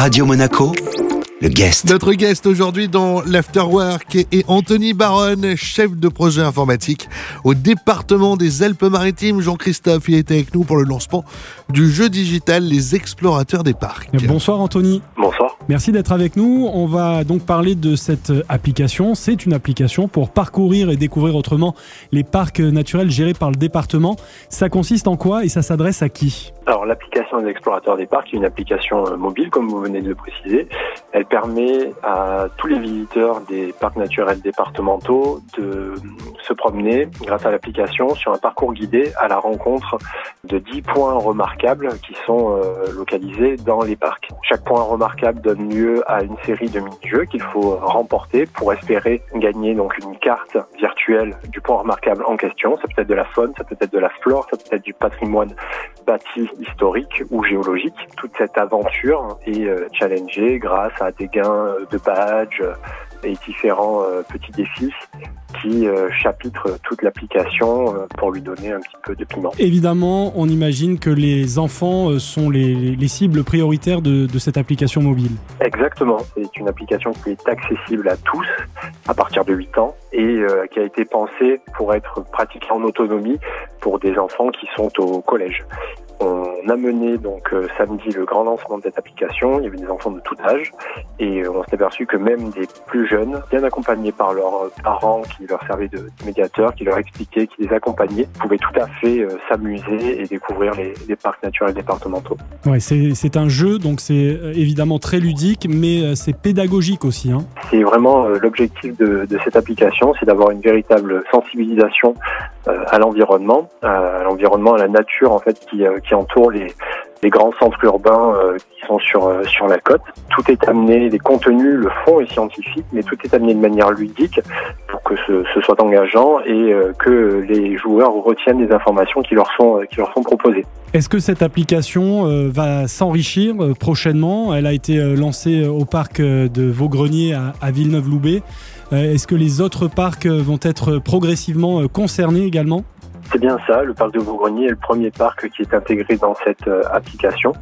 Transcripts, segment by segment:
Radio Monaco, le guest. Notre guest aujourd'hui dans l'Afterwork est Anthony Baronne, chef de projet informatique au département des Alpes-Maritimes. Jean-Christophe, il était avec nous pour le lancement du jeu digital Les Explorateurs des Parcs. Bonsoir Anthony. Bonsoir. Merci d'être avec nous. On va donc parler de cette application. C'est une application pour parcourir et découvrir autrement les parcs naturels gérés par le département. Ça consiste en quoi et ça s'adresse à qui? Alors l'application des explorateurs des parcs est une application euh, mobile comme vous venez de le préciser. Elle permet à tous les visiteurs des parcs naturels départementaux de se promener grâce à l'application sur un parcours guidé à la rencontre de 10 points remarquables qui sont euh, localisés dans les parcs. Chaque point remarquable donne lieu à une série de mini-jeux qu'il faut remporter pour espérer gagner donc une carte virtuelle du point remarquable en question. Ça peut être de la faune, ça peut être de la flore, ça peut être du patrimoine bâti historique ou géologique. Toute cette aventure est euh, challengée grâce à des gains de badges et différents euh, petits défis qui euh, chapitrent toute l'application euh, pour lui donner un petit peu de piment. Évidemment, on imagine que les enfants sont les, les cibles prioritaires de, de, cette application mobile. Exactement, c'est une application qui est accessible à tous à partir de 8 ans et qui a été pensée pour être pratiquée en autonomie pour des enfants qui sont au collège. On a mené donc euh, samedi le grand lancement de cette application. Il y avait des enfants de tout âge et euh, on s'est aperçu que même des plus jeunes, bien accompagnés par leurs parents qui leur servaient de médiateurs, qui leur expliquaient, qui les accompagnaient, pouvaient tout à fait euh, s'amuser et découvrir les, les, parcs naturels départementaux. Ouais, c'est un jeu, donc c'est évidemment très ludique, mais c'est pédagogique aussi. Hein. C'est vraiment l'objectif de, de, cette application, c'est d'avoir une véritable sensibilisation à l'environnement, à l'environnement, à la nature en fait qui, qui entoure les, grands centres urbains euh, qui sont sur euh, sur la côte. Tout est amené, les contenus, le fond est scientifique, mais tout est amené de manière ludique que ce, soit engageant et euh, que les joueurs retiennent les informations qui leur sont qui leur sont proposées. Est-ce que cette application va s'enrichir prochainement? Elle a été lancée au parc de Vaugrenier à Villeneuve-Loubet. Est-ce que les autres parcs vont être progressivement concernés également? C'est bien ça, le parc de Vaugrenier est le premier parc qui est intégré dans cette euh, application.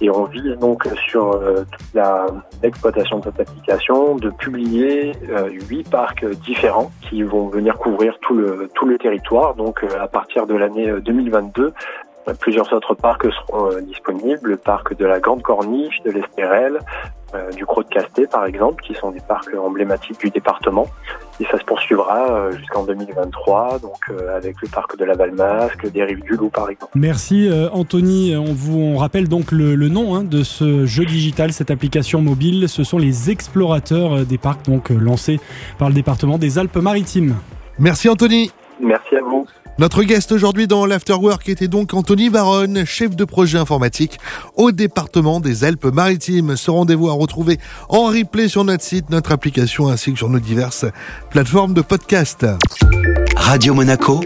Et on vise donc sur euh, toute l'exploitation de cette application de publier euh, huit parcs différents qui vont venir couvrir tout le territoire. Donc à partir de l'année 2022 Plusieurs autres parcs seront disponibles, le parc de la Grande Corniche, de l'Espérel, du Croc de Casté par exemple, qui sont des parcs emblématiques du département. Et ça se poursuivra euh, jusqu'en 2023, donc euh, avec le parc de la Valmasque, des Rives du Loup par exemple. Merci Anthony. On vous on rappelle donc le, le nom hein, de ce jeu digital, cette application mobile. Ce sont les explorateurs des parcs, donc lancés par le département des Alpes-Maritimes. Merci Anthony. Merci à vous. Notre guest aujourd'hui dans l'Afterwork était donc Anthony Baronne, chef de projet informatique au département des Alpes-Maritimes. Ce rendez-vous à retrouver en replay sur notre site, notre application ainsi que sur nos diverses plateformes de podcast. Radio Monaco,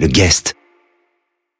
le guest.